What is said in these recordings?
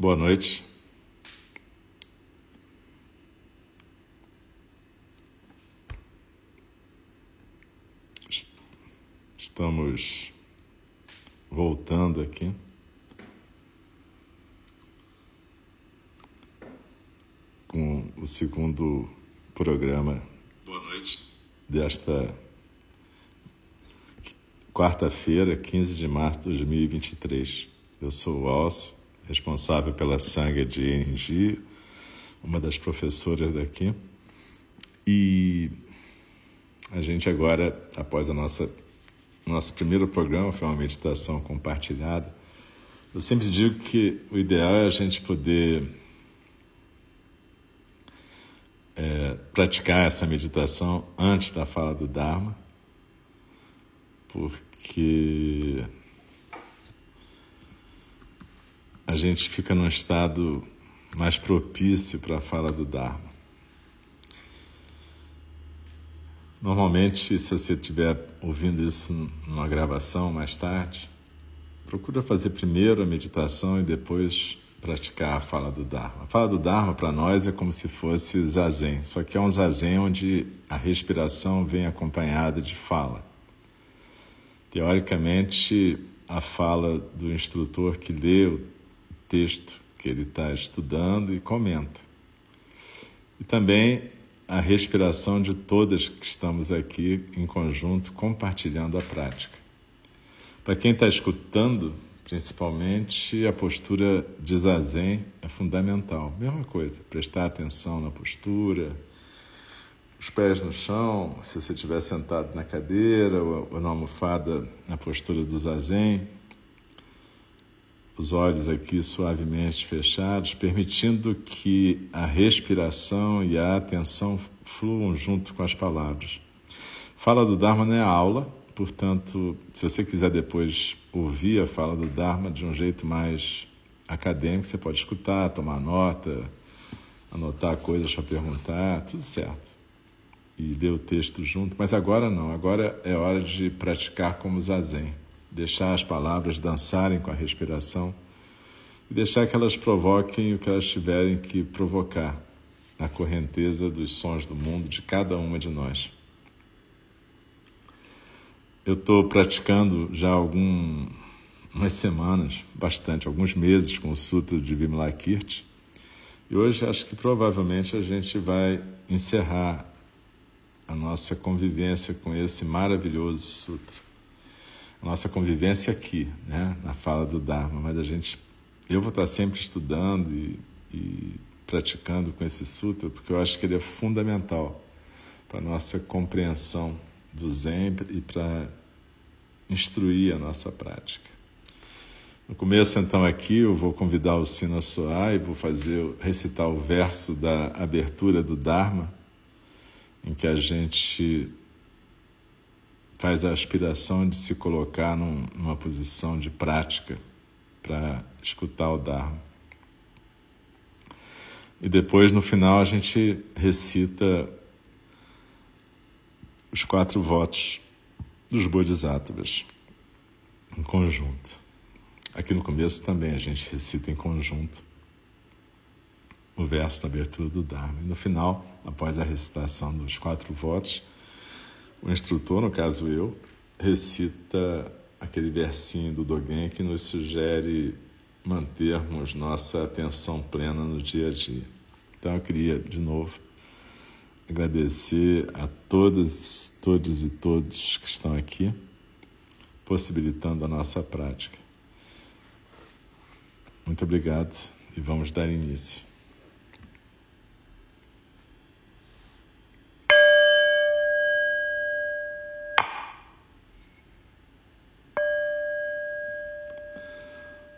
Boa noite. Estamos voltando aqui. Com o segundo programa Boa noite. desta quarta-feira, 15 de março de 2023. Eu sou o Alcio, responsável pela Sangha de Engi, uma das professoras daqui. E a gente agora, após a nossa nosso primeiro programa, foi uma meditação compartilhada. Eu sempre digo que o ideal é a gente poder é, praticar essa meditação antes da fala do Dharma, porque a gente fica num estado mais propício para a fala do Dharma. Normalmente, se você estiver ouvindo isso numa gravação mais tarde, procura fazer primeiro a meditação e depois praticar a fala do Dharma. A fala do Dharma para nós é como se fosse zazen, só que é um zazen onde a respiração vem acompanhada de fala. Teoricamente, a fala do instrutor que lê o texto que ele está estudando e comenta. E também a respiração de todas que estamos aqui em conjunto compartilhando a prática. Para quem está escutando, principalmente, a postura de zazen é fundamental. Mesma coisa, prestar atenção na postura, os pés no chão, se você estiver sentado na cadeira ou na almofada, na postura do zazen, os olhos aqui suavemente fechados, permitindo que a respiração e a atenção fluam junto com as palavras. Fala do Dharma não é aula, portanto, se você quiser depois ouvir a fala do Dharma de um jeito mais acadêmico, você pode escutar, tomar nota, anotar coisas para perguntar, tudo certo. E ler o texto junto, mas agora não, agora é hora de praticar como zazen deixar as palavras dançarem com a respiração e deixar que elas provoquem o que elas tiverem que provocar na correnteza dos sons do mundo de cada uma de nós. Eu estou praticando já algumas semanas, bastante, alguns meses com o Sutra de Vimalakirti e hoje acho que provavelmente a gente vai encerrar a nossa convivência com esse maravilhoso Sutra a nossa convivência aqui, né, na fala do Dharma, mas a gente, eu vou estar sempre estudando e, e praticando com esse sutra, porque eu acho que ele é fundamental para a nossa compreensão do Zen e para instruir a nossa prática. No começo, então, aqui eu vou convidar o sino soar e vou fazer, recitar o verso da abertura do Dharma, em que a gente faz a aspiração de se colocar num, numa posição de prática para escutar o Dharma. E depois, no final, a gente recita os quatro votos dos Bodhisattvas em conjunto. Aqui no começo também a gente recita em conjunto o verso da abertura do Dharma. E no final, após a recitação dos quatro votos, o instrutor, no caso eu, recita aquele versinho do Dogen que nos sugere mantermos nossa atenção plena no dia a dia. Então eu queria, de novo, agradecer a todas, todos e todos que estão aqui, possibilitando a nossa prática. Muito obrigado e vamos dar início.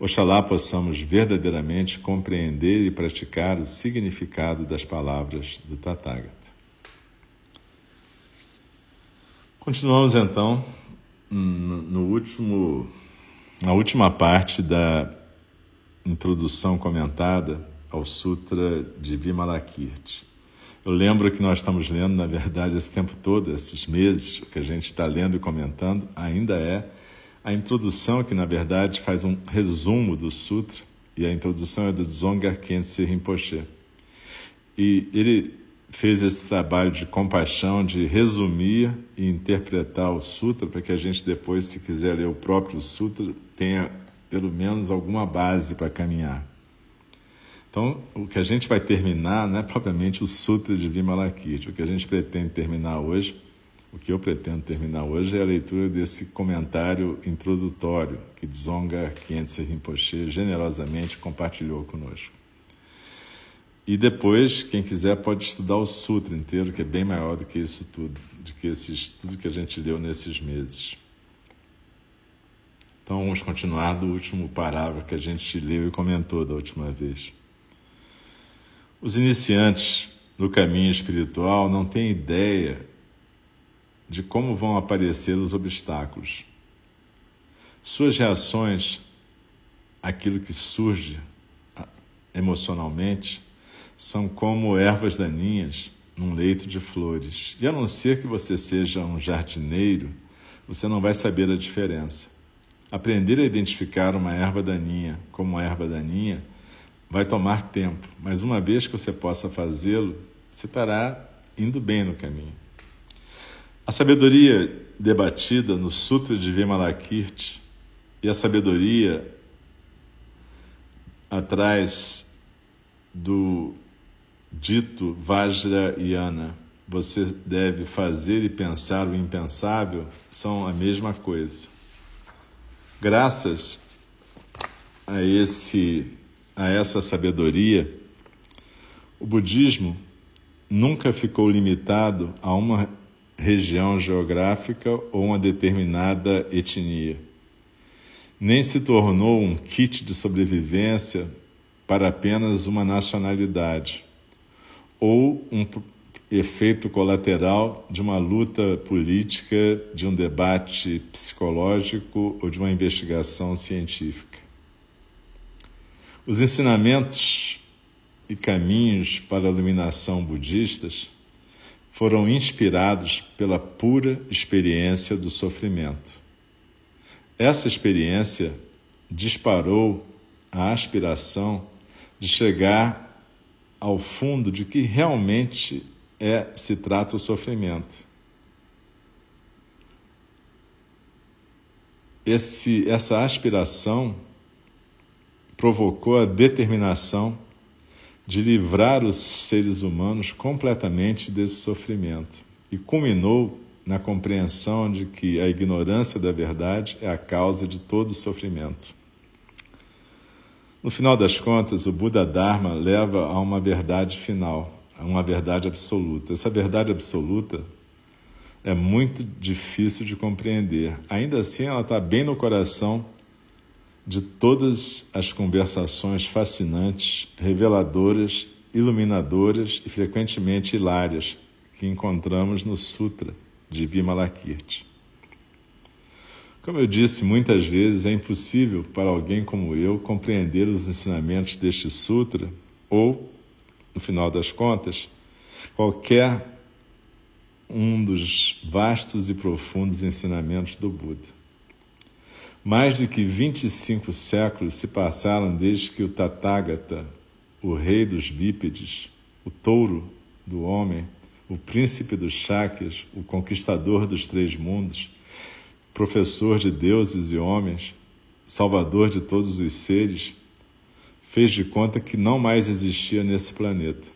Oxalá possamos verdadeiramente compreender e praticar o significado das palavras do Tathagata. Continuamos então no último, na última parte da introdução comentada ao Sutra de Vimalakirti. Eu lembro que nós estamos lendo, na verdade, esse tempo todo, esses meses, o que a gente está lendo e comentando ainda é a introdução, que na verdade faz um resumo do Sutra, e a introdução é do Dzongkar Khyentse Rinpoche. E ele fez esse trabalho de compaixão, de resumir e interpretar o sutra, para que a gente depois, se quiser ler o próprio sutra, tenha pelo menos alguma base para caminhar. Então, o que a gente vai terminar não é propriamente o Sutra de Vimalakirti. O que a gente pretende terminar hoje, o que eu pretendo terminar hoje, é a leitura desse comentário introdutório que Dzonga Khyentse Rinpoche generosamente compartilhou conosco. E depois, quem quiser pode estudar o Sutra inteiro, que é bem maior do que isso tudo, do que esses, tudo que a gente leu nesses meses. Então vamos continuar do último parágrafo que a gente leu e comentou da última vez. Os iniciantes no caminho espiritual não têm ideia de como vão aparecer os obstáculos. Suas reações àquilo que surge emocionalmente são como ervas daninhas num leito de flores. E a não ser que você seja um jardineiro, você não vai saber a diferença. Aprender a identificar uma erva daninha como erva daninha vai tomar tempo, mas uma vez que você possa fazê-lo, você estará indo bem no caminho. A sabedoria debatida no Sutra de Vimalakirti e a sabedoria atrás do dito Vajrayana, você deve fazer e pensar o impensável, são a mesma coisa. Graças a esse a essa sabedoria, o budismo nunca ficou limitado a uma região geográfica ou uma determinada etnia. Nem se tornou um kit de sobrevivência para apenas uma nacionalidade ou um efeito colateral de uma luta política, de um debate psicológico ou de uma investigação científica. Os ensinamentos e caminhos para a iluminação budistas foram inspirados pela pura experiência do sofrimento. Essa experiência disparou a aspiração de chegar ao fundo de que realmente é se trata o sofrimento. Esse, essa aspiração provocou a determinação de livrar os seres humanos completamente desse sofrimento e culminou na compreensão de que a ignorância da verdade é a causa de todo o sofrimento. No final das contas, o Buda Dharma leva a uma verdade final, a uma verdade absoluta. Essa verdade absoluta é muito difícil de compreender. Ainda assim, ela está bem no coração de todas as conversações fascinantes, reveladoras, iluminadoras e frequentemente hilárias que encontramos no Sutra de Vimalakirti. Como eu disse muitas vezes, é impossível para alguém como eu compreender os ensinamentos deste sutra ou, no final das contas, qualquer um dos vastos e profundos ensinamentos do Buda. Mais de que 25 séculos se passaram desde que o Tathagata, o rei dos bípedes, o touro do homem, o príncipe dos Shakyas, o conquistador dos três mundos, professor de deuses e homens, salvador de todos os seres, fez de conta que não mais existia nesse planeta.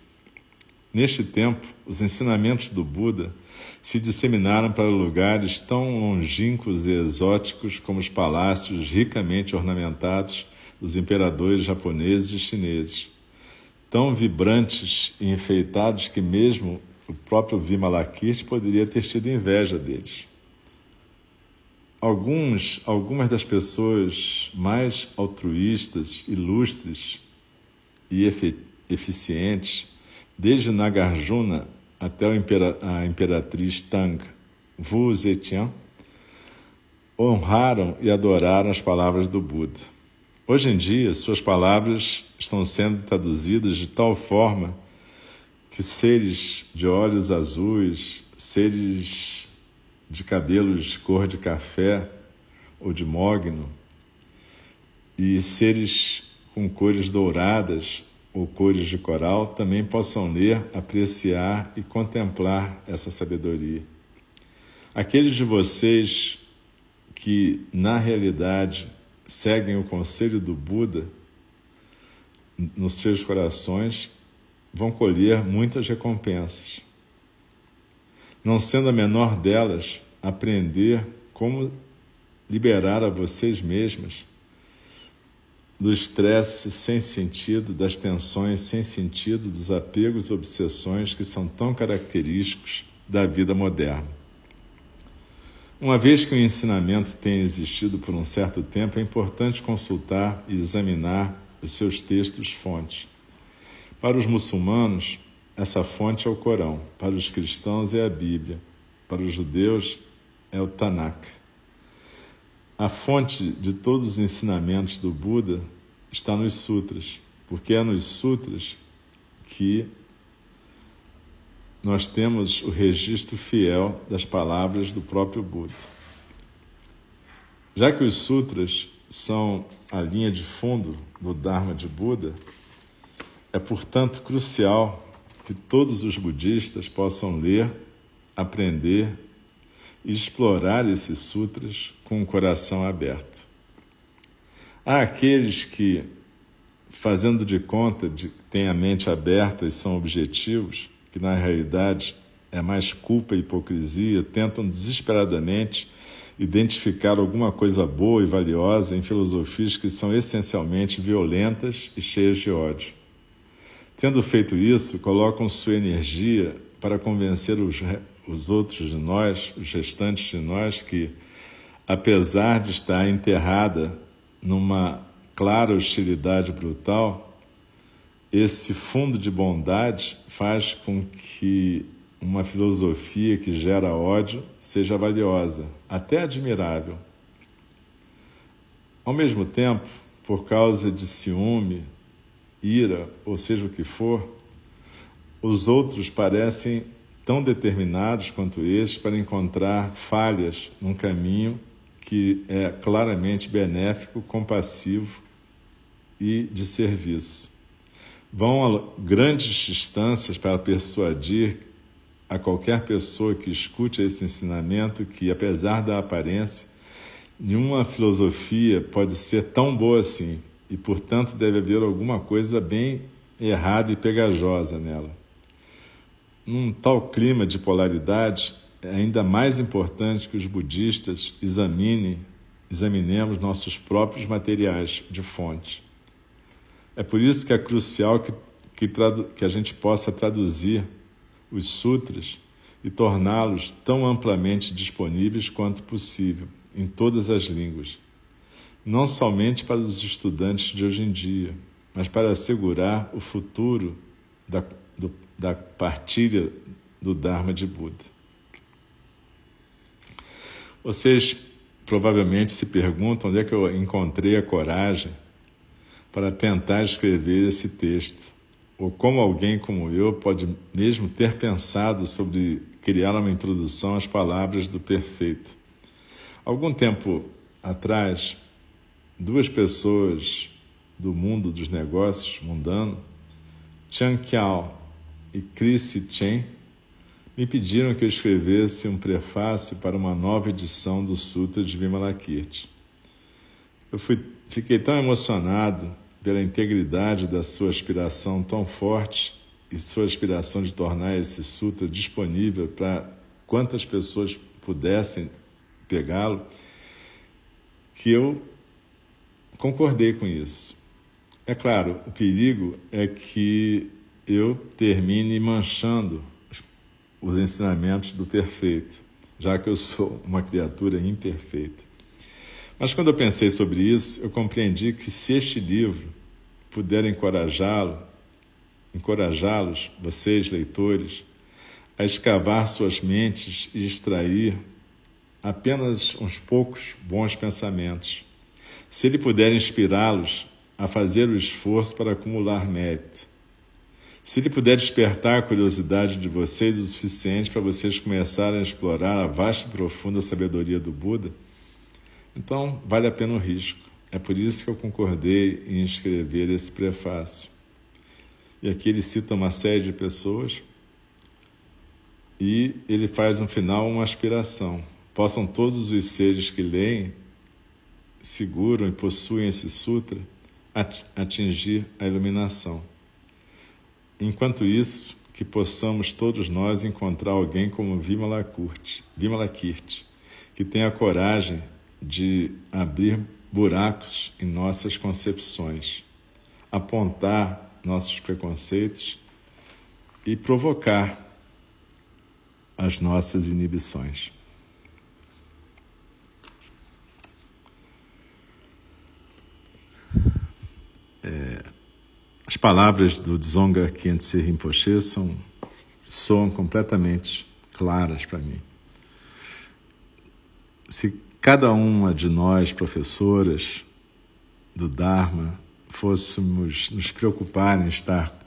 Neste tempo, os ensinamentos do Buda se disseminaram para lugares tão longínquos e exóticos como os palácios ricamente ornamentados dos imperadores japoneses e chineses, tão vibrantes e enfeitados que mesmo o próprio Vimalakirti poderia ter tido inveja deles. Alguns, algumas das pessoas mais altruístas, ilustres e eficientes, desde Nagarjuna até a imperatriz Tang Wu Zetian, honraram e adoraram as palavras do Buda. Hoje em dia, suas palavras estão sendo traduzidas de tal forma que seres de olhos azuis, seres de cabelos cor de café ou de mogno, e seres com cores douradas ou cores de coral também possam ler, apreciar e contemplar essa sabedoria. Aqueles de vocês que, na realidade, seguem o conselho do Buda nos seus corações vão colher muitas recompensas. Não sendo a menor delas aprender como liberar a vocês mesmas do estresse sem sentido, das tensões sem sentido, dos apegos e obsessões que são tão característicos da vida moderna. Uma vez que o ensinamento tenha existido por um certo tempo, é importante consultar e examinar os seus textos fontes. Para os muçulmanos, essa fonte é o Corão, para os cristãos é a Bíblia, para os judeus é o Tanakh. A fonte de todos os ensinamentos do Buda está nos sutras, porque é nos sutras que nós temos o registro fiel das palavras do próprio Buda. Já que os sutras são a linha de fundo do Dharma de Buda, é portanto crucial que todos os budistas possam ler, aprender explorar esses sutras com o coração aberto. Há aqueles que, fazendo de conta de que têm a mente aberta e são objetivos, que na realidade é mais culpa e hipocrisia, tentam desesperadamente identificar alguma coisa boa e valiosa em filosofias que são essencialmente violentas e cheias de ódio. Tendo feito isso, colocam sua energia para convencer os, os outros de nós, os restantes de nós, que, apesar de estar enterrada numa clara hostilidade brutal, esse fundo de bondade faz com que uma filosofia que gera ódio seja valiosa, até admirável. Ao mesmo tempo, por causa de ciúme, ira, ou seja o que for, os outros parecem tão determinados quanto estes para encontrar falhas num caminho que é claramente benéfico, compassivo e de serviço. Vão a grandes distâncias para persuadir a qualquer pessoa que escute esse ensinamento que, apesar da aparência, nenhuma filosofia pode ser tão boa assim e, portanto, deve haver alguma coisa bem errada e pegajosa nela. Num tal clima de polaridade, é ainda mais importante que os budistas examinem, examinemos nossos próprios materiais de fonte. É por isso que é crucial que, que, que a gente possa traduzir os sutras e torná-los tão amplamente disponíveis quanto possível em todas as línguas não somente para os estudantes de hoje em dia, mas para assegurar o futuro da, da partilha do Dharma de Buda. Vocês provavelmente se perguntam onde é que eu encontrei a coragem para tentar escrever esse texto, ou como alguém como eu pode mesmo ter pensado sobre criar uma introdução às palavras do perfeito. Algum tempo atrás, duas pessoas do mundo dos negócios mundano, Chan Kiao e Chrissy Chen, me pediram que eu escrevesse um prefácio para uma nova edição do Sutra de Vimalakirti. Eu fui, fiquei tão emocionado pela integridade da sua aspiração tão forte e sua aspiração de tornar esse sutra disponível para quantas pessoas pudessem pegá-lo, que eu concordei com isso. É claro, o perigo é que eu termine manchando os ensinamentos do perfeito, já que eu sou uma criatura imperfeita. Mas quando eu pensei sobre isso, eu compreendi que se este livro puder encorajá-lo, encorajá-los, vocês leitores, a escavar suas mentes e extrair apenas uns poucos bons pensamentos, se ele puder inspirá-los a fazer o esforço para acumular mérito, se ele puder despertar a curiosidade de vocês o suficiente para vocês começarem a explorar a vasta e profunda sabedoria do Buda, então vale a pena o risco. É por isso que eu concordei em escrever esse prefácio. E aqui ele cita uma série de pessoas e ele faz no final uma aspiração. Possam todos os seres que leem, seguram e possuem esse sutra atingir a iluminação. Enquanto isso, que possamos todos nós encontrar alguém como Vimalakirti, Vimalakirti que tenha coragem de abrir buracos em nossas concepções, apontar nossos preconceitos e provocar as nossas inibições. As palavras do Dzonga Khyentse Rinpoche são, soam completamente claras para mim. Se cada uma de nós, professoras do Dharma, fôssemos nos preocupar em estar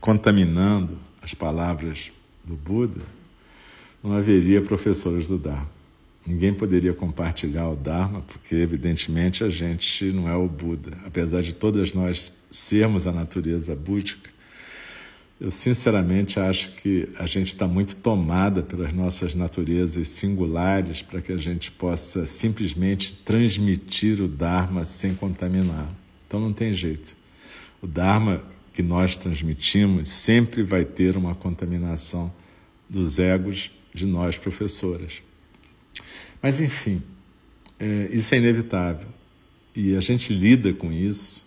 contaminando as palavras do Buda, não haveria professoras do Dharma. Ninguém poderia compartilhar o Dharma, porque, evidentemente, a gente não é o Buda. Apesar de todas nós sermos a natureza búdica, eu sinceramente acho que a gente está muito tomada pelas nossas naturezas singulares para que a gente possa simplesmente transmitir o Dharma sem contaminar. Então não tem jeito. O Dharma que nós transmitimos sempre vai ter uma contaminação dos egos de nós professoras. Mas, enfim, é, isso é inevitável. E a gente lida com isso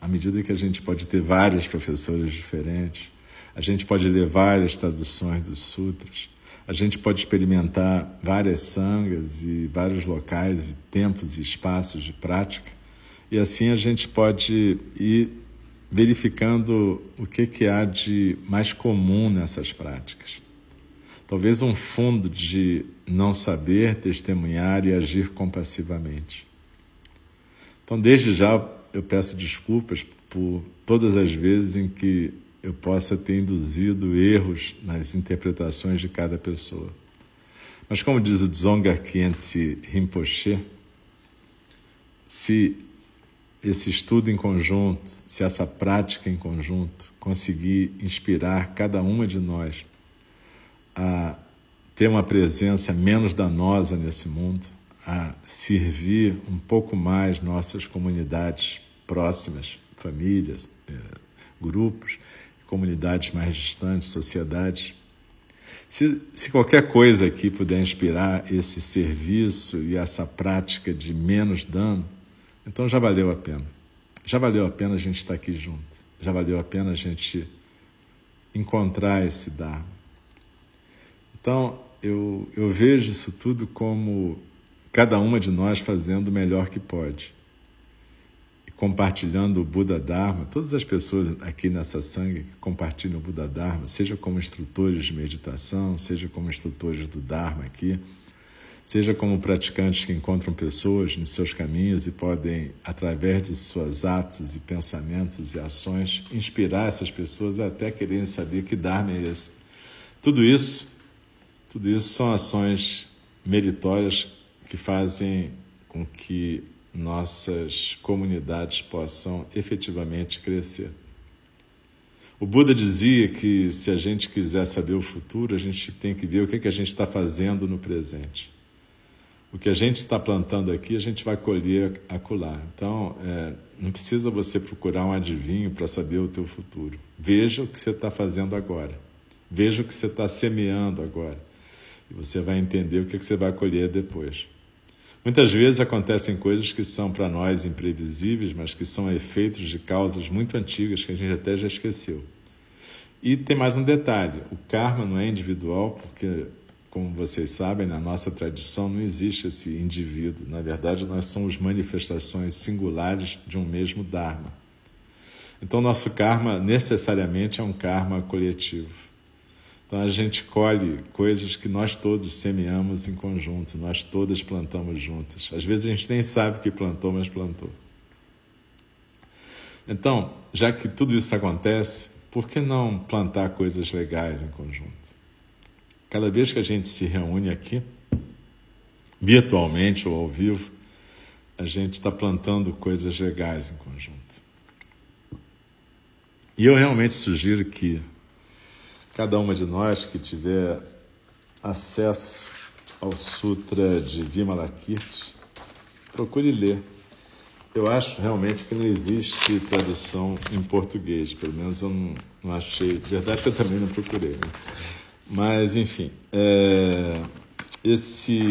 à medida que a gente pode ter várias professoras diferentes, a gente pode ler várias traduções dos sutras, a gente pode experimentar várias sangas e vários locais e tempos e espaços de prática, e assim a gente pode ir verificando o que, que há de mais comum nessas práticas. Talvez um fundo de não saber, testemunhar e agir compassivamente. Então, desde já, eu peço desculpas por todas as vezes em que eu possa ter induzido erros nas interpretações de cada pessoa. Mas, como diz o Dzonga Khyentse Rinpoche, se esse estudo em conjunto, se essa prática em conjunto conseguir inspirar cada uma de nós a ter uma presença menos danosa nesse mundo, a servir um pouco mais nossas comunidades próximas, famílias, eh, grupos, comunidades mais distantes, sociedades. Se, se qualquer coisa aqui puder inspirar esse serviço e essa prática de menos dano, então já valeu a pena. Já valeu a pena a gente estar aqui junto. Já valeu a pena a gente encontrar esse Dharma. Então, eu, eu vejo isso tudo como cada uma de nós fazendo o melhor que pode. E compartilhando o Buda Dharma, todas as pessoas aqui nessa sangue que compartilham o Buda Dharma, seja como instrutores de meditação, seja como instrutores do Dharma aqui, seja como praticantes que encontram pessoas nos seus caminhos e podem, através de suas atos e pensamentos e ações, inspirar essas pessoas até quererem saber que Dharma é esse. Tudo isso tudo isso são ações meritórias que fazem com que nossas comunidades possam efetivamente crescer. O Buda dizia que se a gente quiser saber o futuro, a gente tem que ver o que, é que a gente está fazendo no presente. O que a gente está plantando aqui, a gente vai colher acolá. Então, é, não precisa você procurar um adivinho para saber o teu futuro. Veja o que você está fazendo agora. Veja o que você está semeando agora. E você vai entender o que, que você vai colher depois. Muitas vezes acontecem coisas que são para nós imprevisíveis, mas que são efeitos de causas muito antigas que a gente até já esqueceu. E tem mais um detalhe: o karma não é individual, porque, como vocês sabem, na nossa tradição não existe esse indivíduo. Na verdade, nós somos manifestações singulares de um mesmo Dharma. Então, nosso karma necessariamente é um karma coletivo. Então a gente colhe coisas que nós todos semeamos em conjunto, nós todas plantamos juntas. Às vezes a gente nem sabe que plantou, mas plantou. Então, já que tudo isso acontece, por que não plantar coisas legais em conjunto? Cada vez que a gente se reúne aqui, virtualmente ou ao vivo, a gente está plantando coisas legais em conjunto. E eu realmente sugiro que cada uma de nós que tiver acesso ao Sutra de Vimalakirti, procure ler. Eu acho realmente que não existe tradução em português, pelo menos eu não, não achei. De verdade eu também não procurei. Né? Mas, enfim, é, esse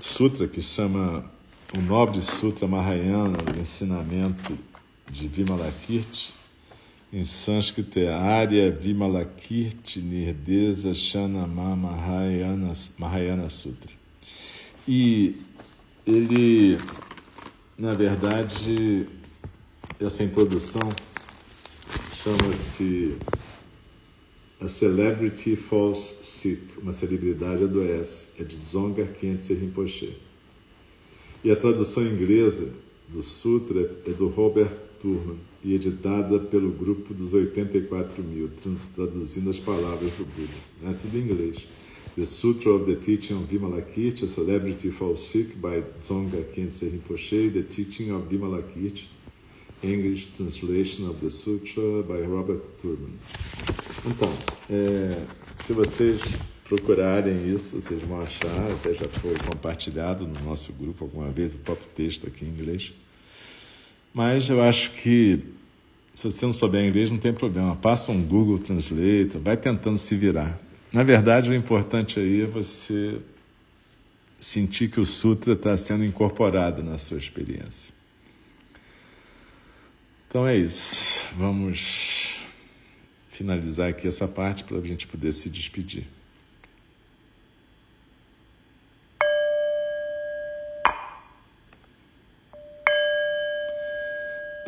sutra que chama o Nobre Sutra Mahayana, o ensinamento de Vimalakirti, em sânscrito é Arya Vimalakirti Nirdesa Shanama Mahayana, Mahayana Sutra. E ele, na verdade, essa introdução chama-se A Celebrity Falls Sick, uma celebridade adoece, é de Dzongar Khyentse Rinpoche. E a tradução inglesa do sutra é do Robert Turman e editada pelo grupo dos 84 mil, traduzindo as palavras do Buda. É tudo em inglês. The Sutra of the Teaching of Vimalakirti, a Celebrity Falls Sick by Tsonga Khyentse Rinpoche, The Teaching of Vimalakirti, English Translation of the Sutra by Robert Turman. Então, é, se vocês procurarem isso, vocês vão achar, até já foi compartilhado no nosso grupo alguma vez o próprio texto aqui em inglês. Mas eu acho que se você não souber inglês, não tem problema. Passa um Google Translate, vai tentando se virar. Na verdade, o importante aí é você sentir que o Sutra está sendo incorporado na sua experiência. Então é isso. Vamos finalizar aqui essa parte para a gente poder se despedir.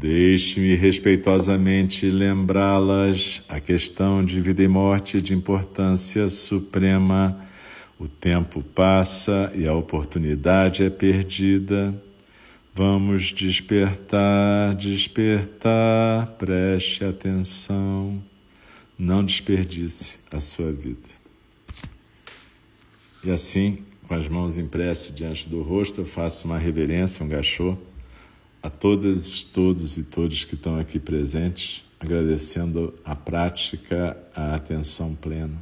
Deixe-me respeitosamente lembrá-las a questão de vida e morte de importância suprema. O tempo passa e a oportunidade é perdida. Vamos despertar, despertar, preste atenção. Não desperdice a sua vida. E assim, com as mãos em prece diante do rosto, eu faço uma reverência, um gachô a todas, todos e todos que estão aqui presentes, agradecendo a prática, a atenção plena.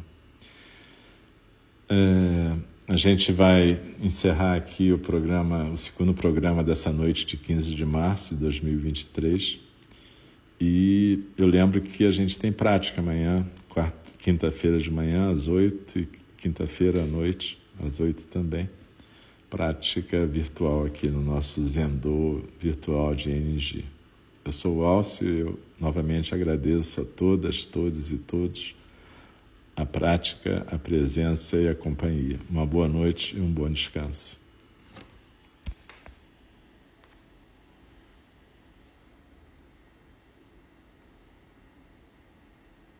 É, a gente vai encerrar aqui o programa, o segundo programa dessa noite de 15 de março de 2023. E eu lembro que a gente tem prática amanhã, quinta-feira de manhã às oito e quinta-feira à noite às oito também prática virtual aqui no nosso Zendô virtual de NG. Eu sou o Alcio e eu novamente agradeço a todas, todos e todos a prática, a presença e a companhia. Uma boa noite e um bom descanso.